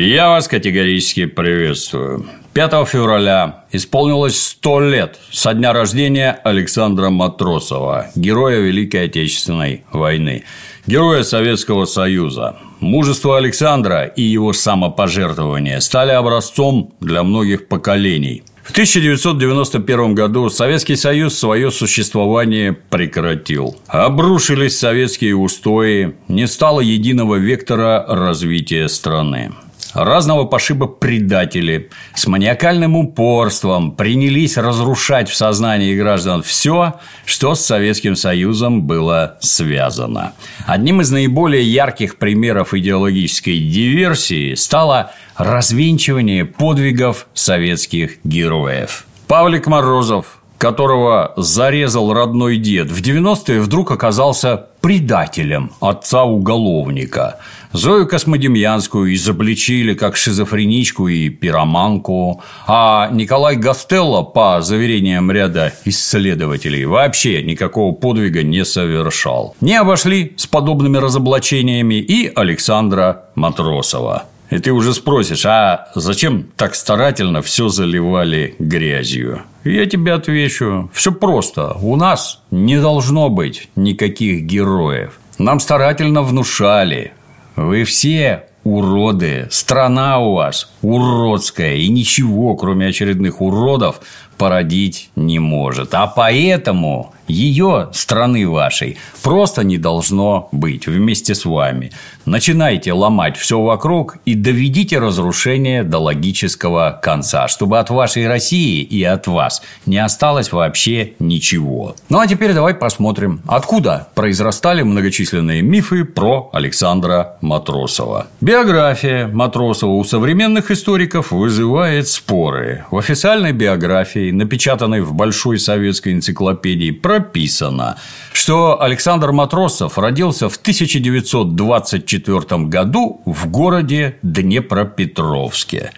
Я вас категорически приветствую. 5 февраля исполнилось 100 лет со дня рождения Александра Матросова, героя Великой Отечественной войны, героя Советского Союза. Мужество Александра и его самопожертвование стали образцом для многих поколений. В 1991 году Советский Союз свое существование прекратил. Обрушились советские устои, не стало единого вектора развития страны разного пошиба предатели с маниакальным упорством принялись разрушать в сознании граждан все, что с Советским Союзом было связано. Одним из наиболее ярких примеров идеологической диверсии стало развенчивание подвигов советских героев. Павлик Морозов, которого зарезал родной дед, в 90-е вдруг оказался предателем отца-уголовника. Зою Космодемьянскую изобличили как шизофреничку и пироманку, а Николай Гастелло, по заверениям ряда исследователей, вообще никакого подвига не совершал. Не обошли с подобными разоблачениями и Александра Матросова. И ты уже спросишь, а зачем так старательно все заливали грязью? Я тебе отвечу, все просто. У нас не должно быть никаких героев. Нам старательно внушали. Вы все уроды. Страна у вас уродская. И ничего, кроме очередных уродов, породить не может. А поэтому ее страны вашей просто не должно быть вместе с вами. Начинайте ломать все вокруг и доведите разрушение до логического конца, чтобы от вашей России и от вас не осталось вообще ничего. Ну а теперь давай посмотрим, откуда произрастали многочисленные мифы про Александра Матросова. Биография Матросова у современных историков вызывает споры. В официальной биографии, напечатанной в Большой советской энциклопедии, прописано, что Александр Матросов родился в 1924 году в городе Днепропетровске.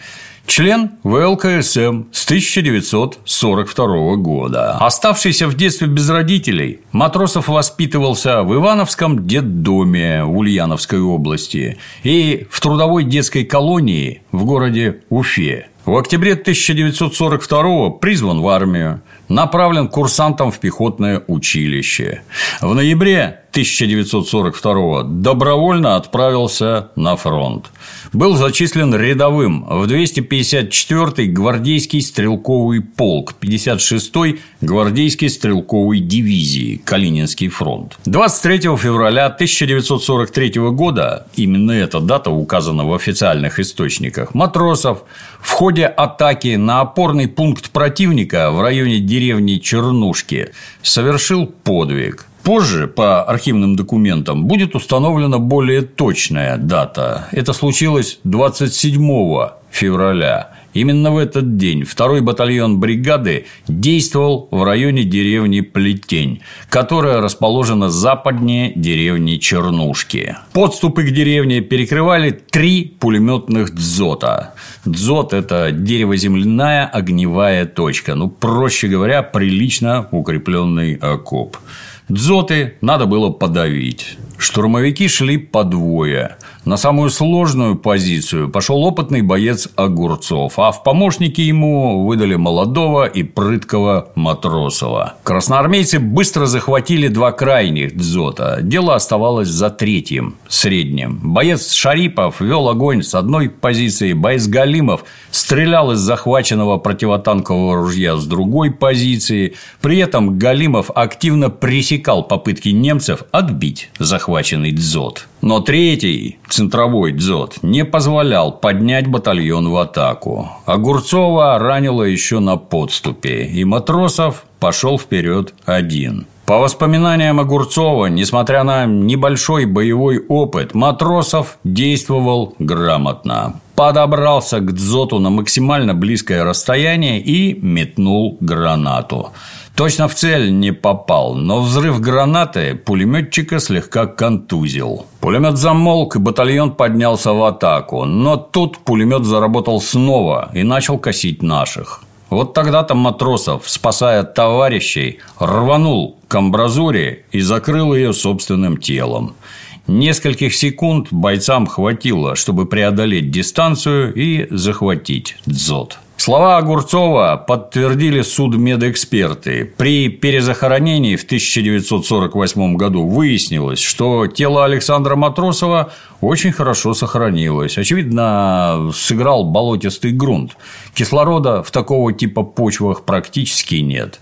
Член ВЛКСМ с 1942 года. Оставшийся в детстве без родителей, Матросов воспитывался в Ивановском детдоме Ульяновской области и в трудовой детской колонии в городе Уфе. В октябре 1942 призван в армию, направлен курсантом в пехотное училище. В ноябре 1942 добровольно отправился на фронт. Был зачислен рядовым в 254-й гвардейский стрелковый полк 56-й гвардейской стрелковой дивизии Калининский фронт. 23 февраля 1943 года, именно эта дата указана в официальных источниках, Матросов в ходе атаки на опорный пункт противника в районе деревни Чернушки совершил подвиг. Позже, по архивным документам, будет установлена более точная дата. Это случилось 27 февраля. Именно в этот день второй батальон бригады действовал в районе деревни Плетень, которая расположена западнее деревни Чернушки. Подступы к деревне перекрывали три пулеметных дзота. Дзот – это деревоземляная огневая точка, ну, проще говоря, прилично укрепленный окоп. Дзоты надо было подавить. Штурмовики шли по двое. На самую сложную позицию пошел опытный боец Огурцов, а в помощники ему выдали молодого и прыткого Матросова. Красноармейцы быстро захватили два крайних дзота. Дело оставалось за третьим, средним. Боец Шарипов вел огонь с одной позиции, боец Галимов стрелял из захваченного противотанкового ружья с другой позиции. При этом Галимов активно пресекал попытки немцев отбить захваченный дзот. Но третий, центровой дзот, не позволял поднять батальон в атаку. Огурцова ранило еще на подступе, и Матросов пошел вперед один. По воспоминаниям Огурцова, несмотря на небольшой боевой опыт, Матросов действовал грамотно. Подобрался к дзоту на максимально близкое расстояние и метнул гранату. Точно в цель не попал, но взрыв гранаты пулеметчика слегка контузил. Пулемет замолк, и батальон поднялся в атаку. Но тут пулемет заработал снова и начал косить наших. Вот тогда-то Матросов, спасая товарищей, рванул к амбразуре и закрыл ее собственным телом. Нескольких секунд бойцам хватило, чтобы преодолеть дистанцию и захватить дзот. Слова Огурцова подтвердили судмедэксперты. При перезахоронении в 1948 году выяснилось, что тело Александра Матросова очень хорошо сохранилось. Очевидно, сыграл болотистый грунт. Кислорода в такого типа почвах практически нет.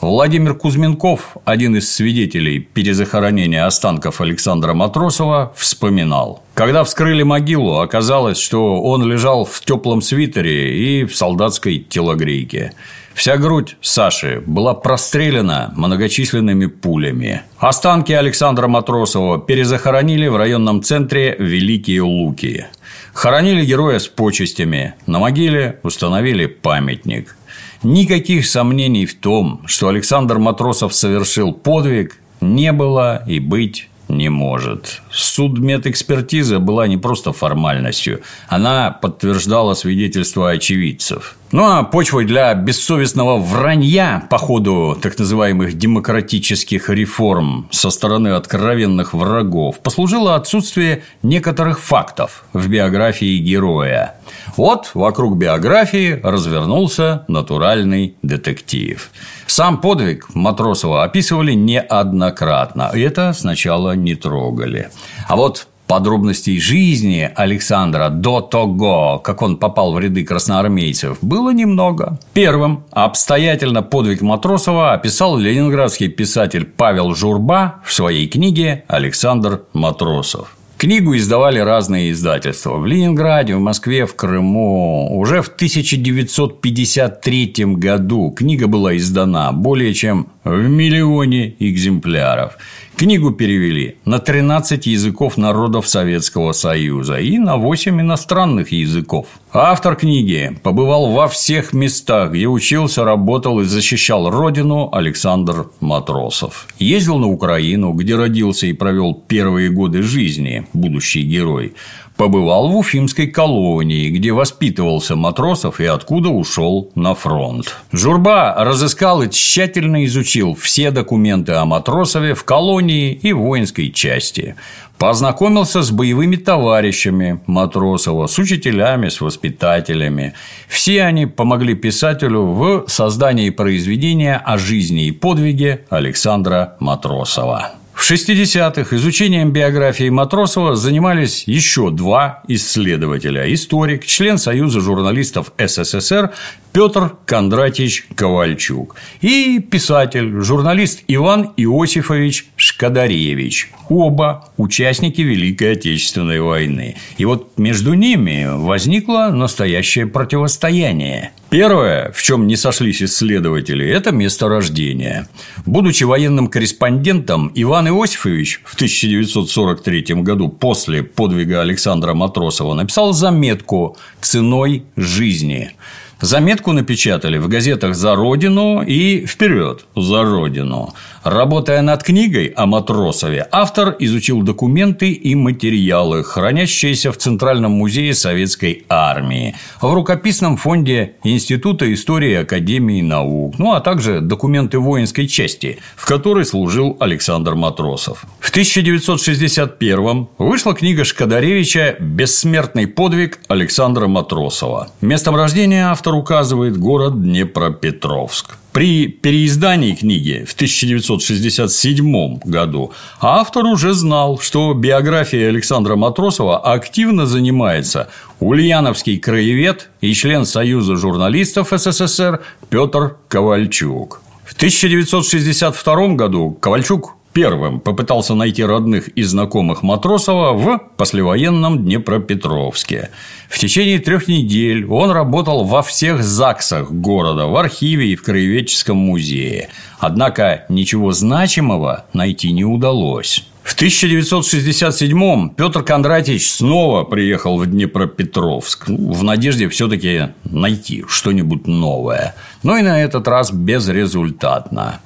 Владимир Кузьменков, один из свидетелей перезахоронения останков Александра Матросова, вспоминал. Когда вскрыли могилу, оказалось, что он лежал в теплом свитере и в солдатской телогрейке. Вся грудь Саши была прострелена многочисленными пулями. Останки Александра Матросова перезахоронили в районном центре Великие Луки. Хоронили героя с почестями. На могиле установили памятник. Никаких сомнений в том, что Александр Матросов совершил подвиг, не было и быть не может. Судмедэкспертиза была не просто формальностью, она подтверждала свидетельства очевидцев. Ну а почвой для бессовестного вранья по ходу так называемых демократических реформ со стороны откровенных врагов послужило отсутствие некоторых фактов в биографии героя. Вот вокруг биографии развернулся натуральный детектив. Сам подвиг Матросова описывали неоднократно, и это сначала не трогали. А вот Подробностей жизни Александра до того, как он попал в ряды красноармейцев, было немного. Первым обстоятельно подвиг Матросова описал ленинградский писатель Павел Журба в своей книге «Александр Матросов». Книгу издавали разные издательства. В Ленинграде, в Москве, в Крыму. Уже в 1953 году книга была издана более чем в миллионе экземпляров. Книгу перевели на 13 языков народов Советского Союза и на 8 иностранных языков. Автор книги побывал во всех местах, где учился, работал и защищал родину Александр Матросов. Ездил на Украину, где родился и провел первые годы жизни будущий герой побывал в Уфимской колонии, где воспитывался Матросов и откуда ушел на фронт. Журба разыскал и тщательно изучил все документы о Матросове в колонии и воинской части. Познакомился с боевыми товарищами Матросова, с учителями, с воспитателями. Все они помогли писателю в создании произведения о жизни и подвиге Александра Матросова. В 60-х изучением биографии Матросова занимались еще два исследователя – историк, член Союза журналистов СССР Петр Кондратьевич Ковальчук и писатель, журналист Иван Иосифович Шкадаревич. Оба участники Великой Отечественной войны. И вот между ними возникло настоящее противостояние. Первое, в чем не сошлись исследователи, это место рождения. Будучи военным корреспондентом, Иван Иосифович в 1943 году после подвига Александра Матросова написал заметку «Ценой жизни». Заметку напечатали в газетах «За Родину» и «Вперед за Родину». Работая над книгой о Матросове, автор изучил документы и материалы, хранящиеся в Центральном музее Советской Армии, в рукописном фонде Института истории Академии наук, ну а также документы воинской части, в которой служил Александр Матросов. В 1961 вышла книга Шкадаревича «Бессмертный подвиг Александра Матросова». Местом рождения автор указывает город Днепропетровск. При переиздании книги в 1967 году автор уже знал, что биография Александра Матросова активно занимается ульяновский краевед и член Союза журналистов СССР Петр Ковальчук. В 1962 году Ковальчук первым попытался найти родных и знакомых Матросова в послевоенном Днепропетровске. В течение трех недель он работал во всех ЗАГСах города, в архиве и в краеведческом музее. Однако ничего значимого найти не удалось. В 1967-м Петр Кондратьевич снова приехал в Днепропетровск ну, в надежде все-таки найти что-нибудь новое. Но и на этот раз безрезультатно.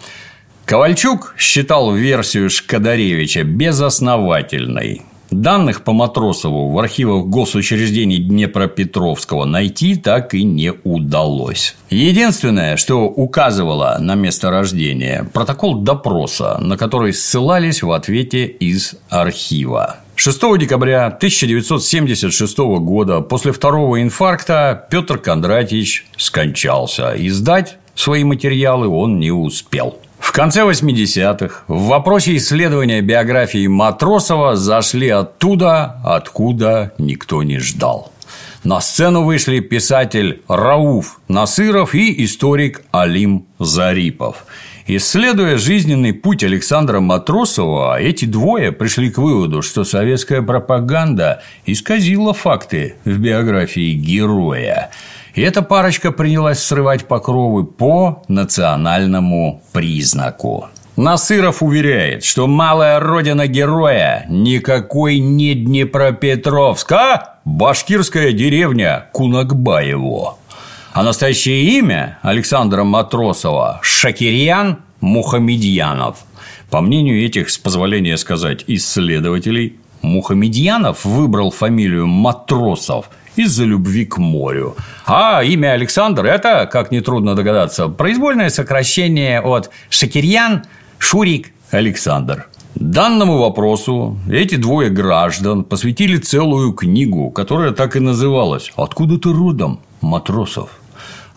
Ковальчук считал версию Шкадаревича безосновательной. Данных по Матросову в архивах госучреждений Днепропетровского найти так и не удалось. Единственное, что указывало на место рождения – протокол допроса, на который ссылались в ответе из архива. 6 декабря 1976 года после второго инфаркта Петр Кондратьевич скончался. И сдать свои материалы он не успел. В конце 80-х в вопросе исследования биографии Матросова зашли оттуда, откуда никто не ждал. На сцену вышли писатель Рауф Насыров и историк Алим Зарипов. Исследуя жизненный путь Александра Матросова, эти двое пришли к выводу, что советская пропаганда исказила факты в биографии героя. И эта парочка принялась срывать покровы по национальному признаку. Насыров уверяет, что малая родина героя никакой не Днепропетровск, а башкирская деревня Кунакбаево. А настоящее имя Александра Матросова – Шакирьян Мухамедьянов. По мнению этих, с позволения сказать, исследователей, Мухамедьянов выбрал фамилию Матросов – из-за любви к морю. А имя Александр – это, как нетрудно догадаться, произвольное сокращение от Шакирьян, Шурик, Александр. Данному вопросу эти двое граждан посвятили целую книгу, которая так и называлась «Откуда ты родом, матросов?».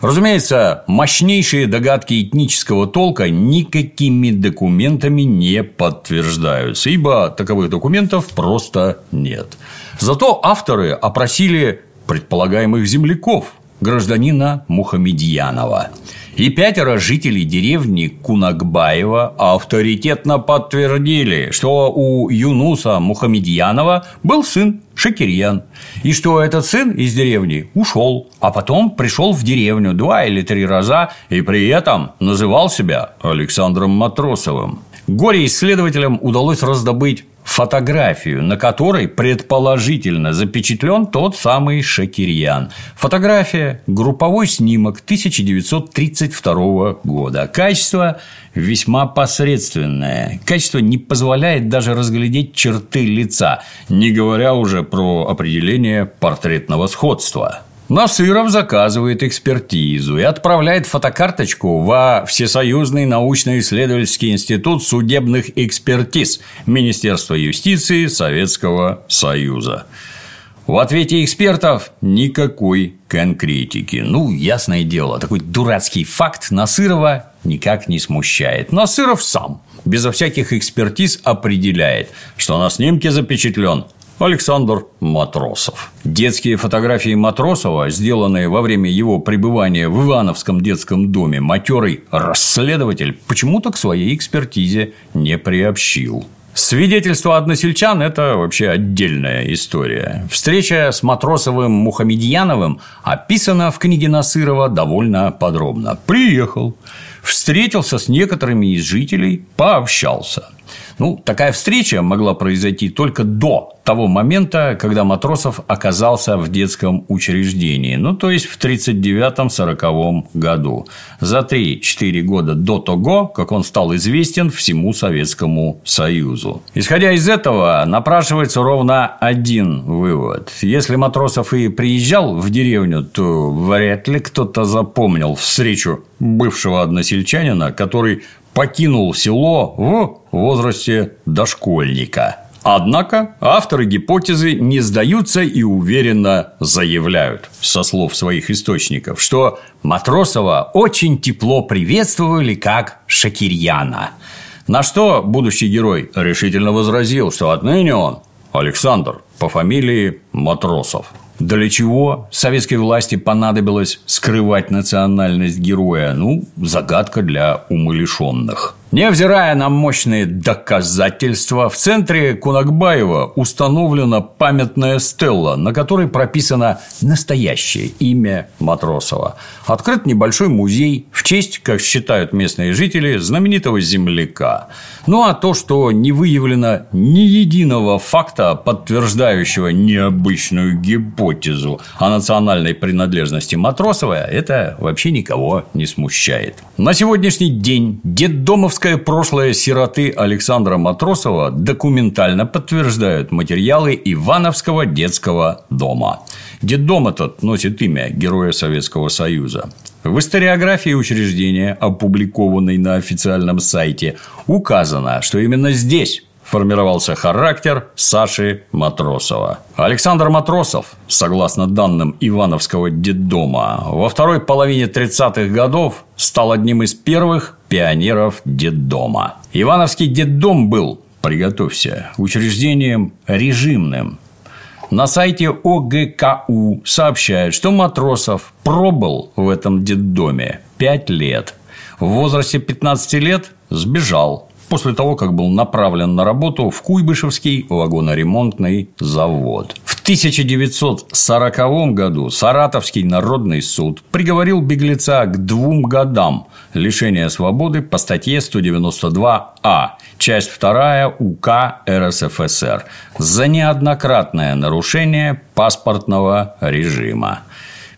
Разумеется, мощнейшие догадки этнического толка никакими документами не подтверждаются, ибо таковых документов просто нет. Зато авторы опросили предполагаемых земляков, гражданина Мухамедьянова. И пятеро жителей деревни Кунакбаева авторитетно подтвердили, что у Юнуса Мухамедьянова был сын Шакирьян, и что этот сын из деревни ушел, а потом пришел в деревню два или три раза и при этом называл себя Александром Матросовым. Горе-исследователям удалось раздобыть фотографию, на которой предположительно запечатлен тот самый Шакирьян. Фотография – групповой снимок 1932 года. Качество весьма посредственное. Качество не позволяет даже разглядеть черты лица, не говоря уже про определение портретного сходства. Насыров заказывает экспертизу и отправляет фотокарточку во Всесоюзный научно-исследовательский институт судебных экспертиз Министерства юстиции Советского Союза. В ответе экспертов никакой конкретики. Ну, ясное дело, такой дурацкий факт Насырова никак не смущает. Насыров сам, безо всяких экспертиз, определяет, что на снимке запечатлен Александр Матросов. Детские фотографии Матросова, сделанные во время его пребывания в Ивановском детском доме, матерый расследователь почему-то к своей экспертизе не приобщил. Свидетельство односельчан – это вообще отдельная история. Встреча с Матросовым Мухамедьяновым описана в книге Насырова довольно подробно. Приехал, встретился с некоторыми из жителей, пообщался – ну, такая встреча могла произойти только до того момента, когда Матросов оказался в детском учреждении, ну, то есть в 1939-1940 году, за 3-4 года до того, как он стал известен всему Советскому Союзу. Исходя из этого, напрашивается ровно один вывод. Если Матросов и приезжал в деревню, то вряд ли кто-то запомнил встречу бывшего односельчанина, который покинул село в возрасте дошкольника. Однако авторы гипотезы не сдаются и уверенно заявляют, со слов своих источников, что Матросова очень тепло приветствовали как Шакирьяна. На что будущий герой решительно возразил, что отныне он Александр по фамилии Матросов. Для чего советской власти понадобилось скрывать национальность героя? Ну, загадка для умалишенных. Невзирая на мощные доказательства, в центре Кунакбаева установлена памятная стелла, на которой прописано настоящее имя Матросова. Открыт небольшой музей в честь, как считают местные жители, знаменитого земляка. Ну а то, что не выявлено ни единого факта, подтверждающего необычную гипотезу о национальной принадлежности Матросова, это вообще никого не смущает. На сегодняшний день детдомовская Московское прошлое сироты Александра Матросова документально подтверждают материалы Ивановского детского дома. Детдом этот носит имя Героя Советского Союза. В историографии учреждения, опубликованной на официальном сайте, указано, что именно здесь формировался характер Саши Матросова. Александр Матросов, согласно данным Ивановского детдома, во второй половине 30-х годов стал одним из первых пионеров детдома. Ивановский детдом был, приготовься, учреждением режимным. На сайте ОГКУ сообщают, что Матросов пробыл в этом детдоме 5 лет. В возрасте 15 лет сбежал после того, как был направлен на работу в Куйбышевский вагоноремонтный завод. В 1940 году Саратовский народный суд приговорил беглеца к двум годам лишения свободы по статье 192А, часть 2 УК РСФСР за неоднократное нарушение паспортного режима.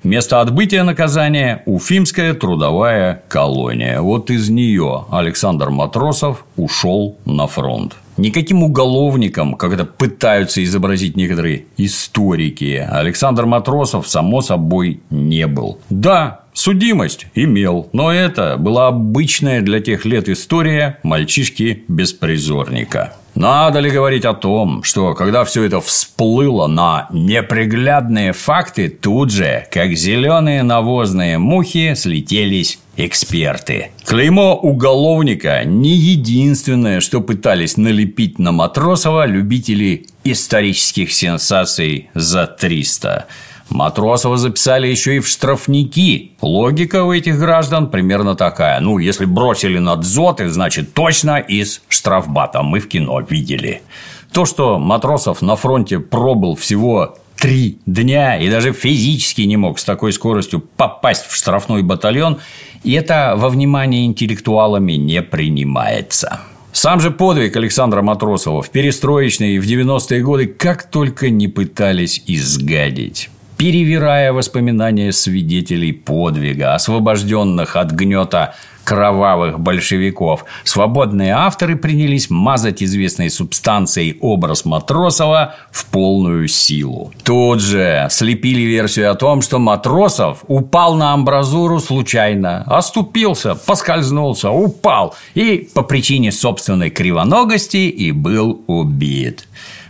Место отбытия наказания – Уфимская трудовая колония. Вот из нее Александр Матросов ушел на фронт. Никаким уголовником, как это пытаются изобразить некоторые историки, Александр Матросов, само собой, не был. Да, судимость имел, но это была обычная для тех лет история мальчишки-беспризорника. Надо ли говорить о том, что когда все это всплыло на неприглядные факты, тут же, как зеленые навозные мухи, слетелись эксперты. Клеймо уголовника не единственное, что пытались налепить на Матросова любители исторических сенсаций за 300. Матросова записали еще и в штрафники. Логика у этих граждан примерно такая. Ну, если бросили на дзоты, значит, точно из штрафбата. Мы в кино видели. То, что Матросов на фронте пробыл всего три дня и даже физически не мог с такой скоростью попасть в штрафной батальон, и это во внимание интеллектуалами не принимается. Сам же подвиг Александра Матросова в перестроечные и в 90-е годы как только не пытались изгадить перевирая воспоминания свидетелей подвига, освобожденных от гнета кровавых большевиков, свободные авторы принялись мазать известной субстанцией образ Матросова в полную силу. Тут же слепили версию о том, что Матросов упал на амбразуру случайно, оступился, поскользнулся, упал и по причине собственной кривоногости и был убит.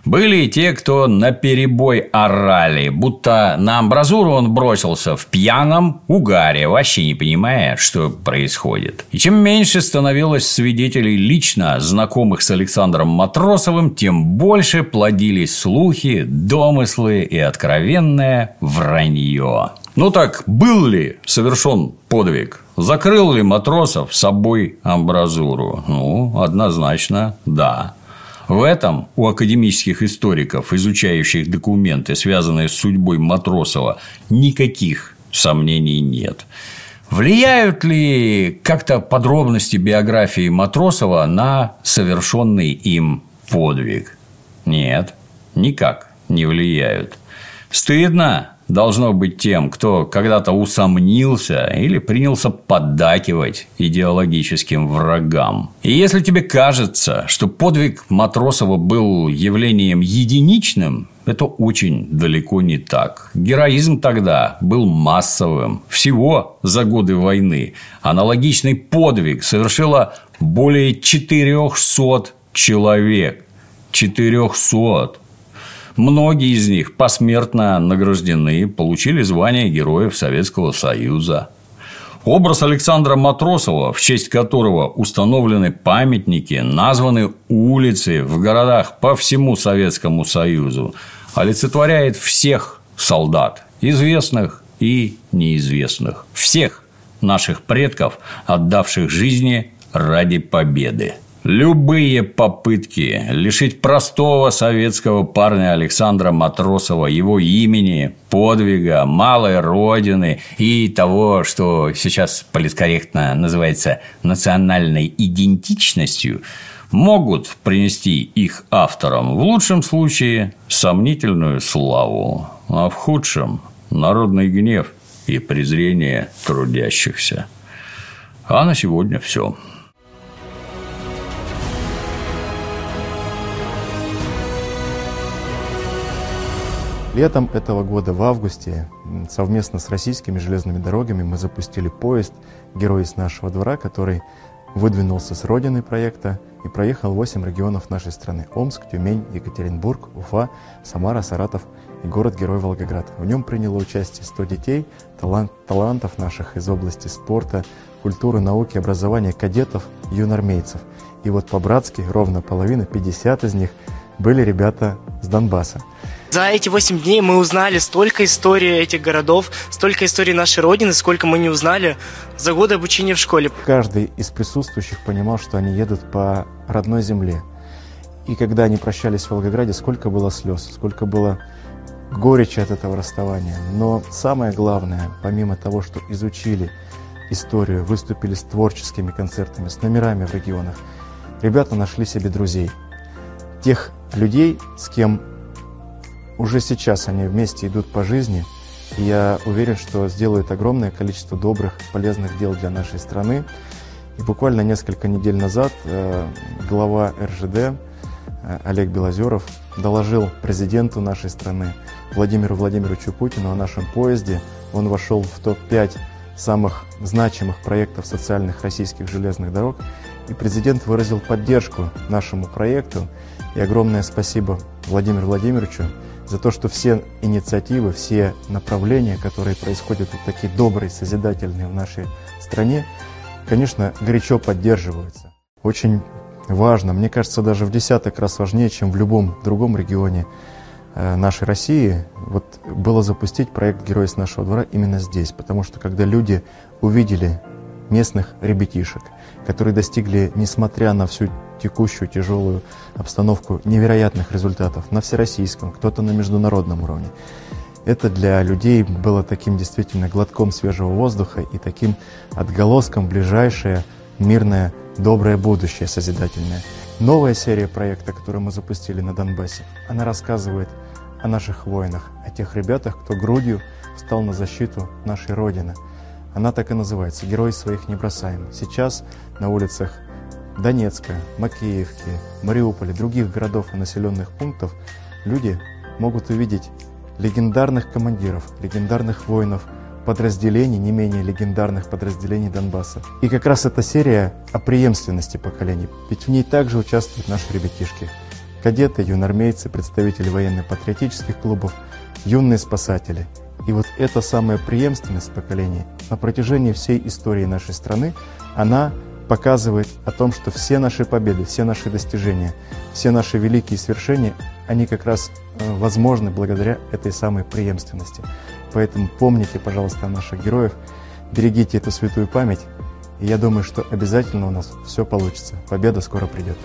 Были и те, кто на перебой орали, будто на амбразуру он бросился в пьяном угаре, вообще не понимая, что происходит. И чем меньше становилось свидетелей лично знакомых с Александром Матросовым, тем больше плодились слухи, домыслы и откровенное вранье. Ну так, был ли совершен подвиг? Закрыл ли Матросов собой амбразуру? Ну, однозначно, да. В этом у академических историков, изучающих документы, связанные с судьбой Матросова, никаких сомнений нет. Влияют ли как-то подробности биографии Матросова на совершенный им подвиг? Нет, никак не влияют. Стыдно должно быть тем, кто когда-то усомнился или принялся поддакивать идеологическим врагам. И если тебе кажется, что подвиг Матросова был явлением единичным, это очень далеко не так. Героизм тогда был массовым. Всего за годы войны аналогичный подвиг совершило более 400 человек. 400. Многие из них посмертно награждены, получили звание Героев Советского Союза. Образ Александра Матросова, в честь которого установлены памятники, названы улицы в городах по всему Советскому Союзу, олицетворяет всех солдат, известных и неизвестных, всех наших предков, отдавших жизни ради победы. Любые попытки лишить простого советского парня Александра Матросова его имени, подвига, малой родины и того, что сейчас политкорректно называется национальной идентичностью, могут принести их авторам в лучшем случае сомнительную славу, а в худшем – народный гнев и презрение трудящихся. А на сегодня все. Летом этого года, в августе, совместно с российскими железными дорогами мы запустили поезд «Герой из нашего двора», который выдвинулся с родины проекта и проехал 8 регионов нашей страны. Омск, Тюмень, Екатеринбург, Уфа, Самара, Саратов и город-герой Волгоград. В нем приняло участие 100 детей, талант, талантов наших из области спорта, культуры, науки, образования, кадетов, юнормейцев. И вот по-братски ровно половина, 50 из них, были ребята с Донбасса. За эти восемь дней мы узнали столько историй этих городов, столько историй нашей Родины, сколько мы не узнали за годы обучения в школе. Каждый из присутствующих понимал, что они едут по родной земле. И когда они прощались в Волгограде, сколько было слез, сколько было горечи от этого расставания. Но самое главное, помимо того, что изучили историю, выступили с творческими концертами, с номерами в регионах, ребята нашли себе друзей. Тех людей, с кем уже сейчас они вместе идут по жизни, и я уверен, что сделают огромное количество добрых, полезных дел для нашей страны. И буквально несколько недель назад э, глава РЖД э, Олег Белозеров доложил президенту нашей страны Владимиру Владимировичу Путину о нашем поезде. Он вошел в топ-5 самых значимых проектов социальных российских железных дорог. И президент выразил поддержку нашему проекту. И огромное спасибо Владимиру Владимировичу за то, что все инициативы, все направления, которые происходят вот такие добрые, созидательные в нашей стране, конечно, горячо поддерживаются. Очень важно, мне кажется, даже в десяток раз важнее, чем в любом другом регионе э, нашей России, вот было запустить проект «Герой с нашего двора» именно здесь, потому что когда люди увидели местных ребятишек, которые достигли, несмотря на всю текущую тяжелую обстановку невероятных результатов на всероссийском, кто-то на международном уровне. Это для людей было таким действительно глотком свежего воздуха и таким отголоском ближайшее мирное, доброе будущее созидательное. Новая серия проекта, которую мы запустили на Донбассе, она рассказывает о наших воинах, о тех ребятах, кто грудью встал на защиту нашей Родины. Она так и называется «Герои своих не бросаем». Сейчас на улицах Донецка, Макеевки, Мариуполя, других городов и населенных пунктов люди могут увидеть легендарных командиров, легендарных воинов, подразделений, не менее легендарных подразделений Донбасса. И как раз эта серия о преемственности поколений, ведь в ней также участвуют наши ребятишки. Кадеты, юнормейцы, представители военно-патриотических клубов, юные спасатели. И вот эта самая преемственность поколений на протяжении всей истории нашей страны, она показывает о том, что все наши победы, все наши достижения, все наши великие свершения, они как раз э, возможны благодаря этой самой преемственности. Поэтому помните, пожалуйста, о наших героев, берегите эту святую память, и я думаю, что обязательно у нас все получится. Победа скоро придет.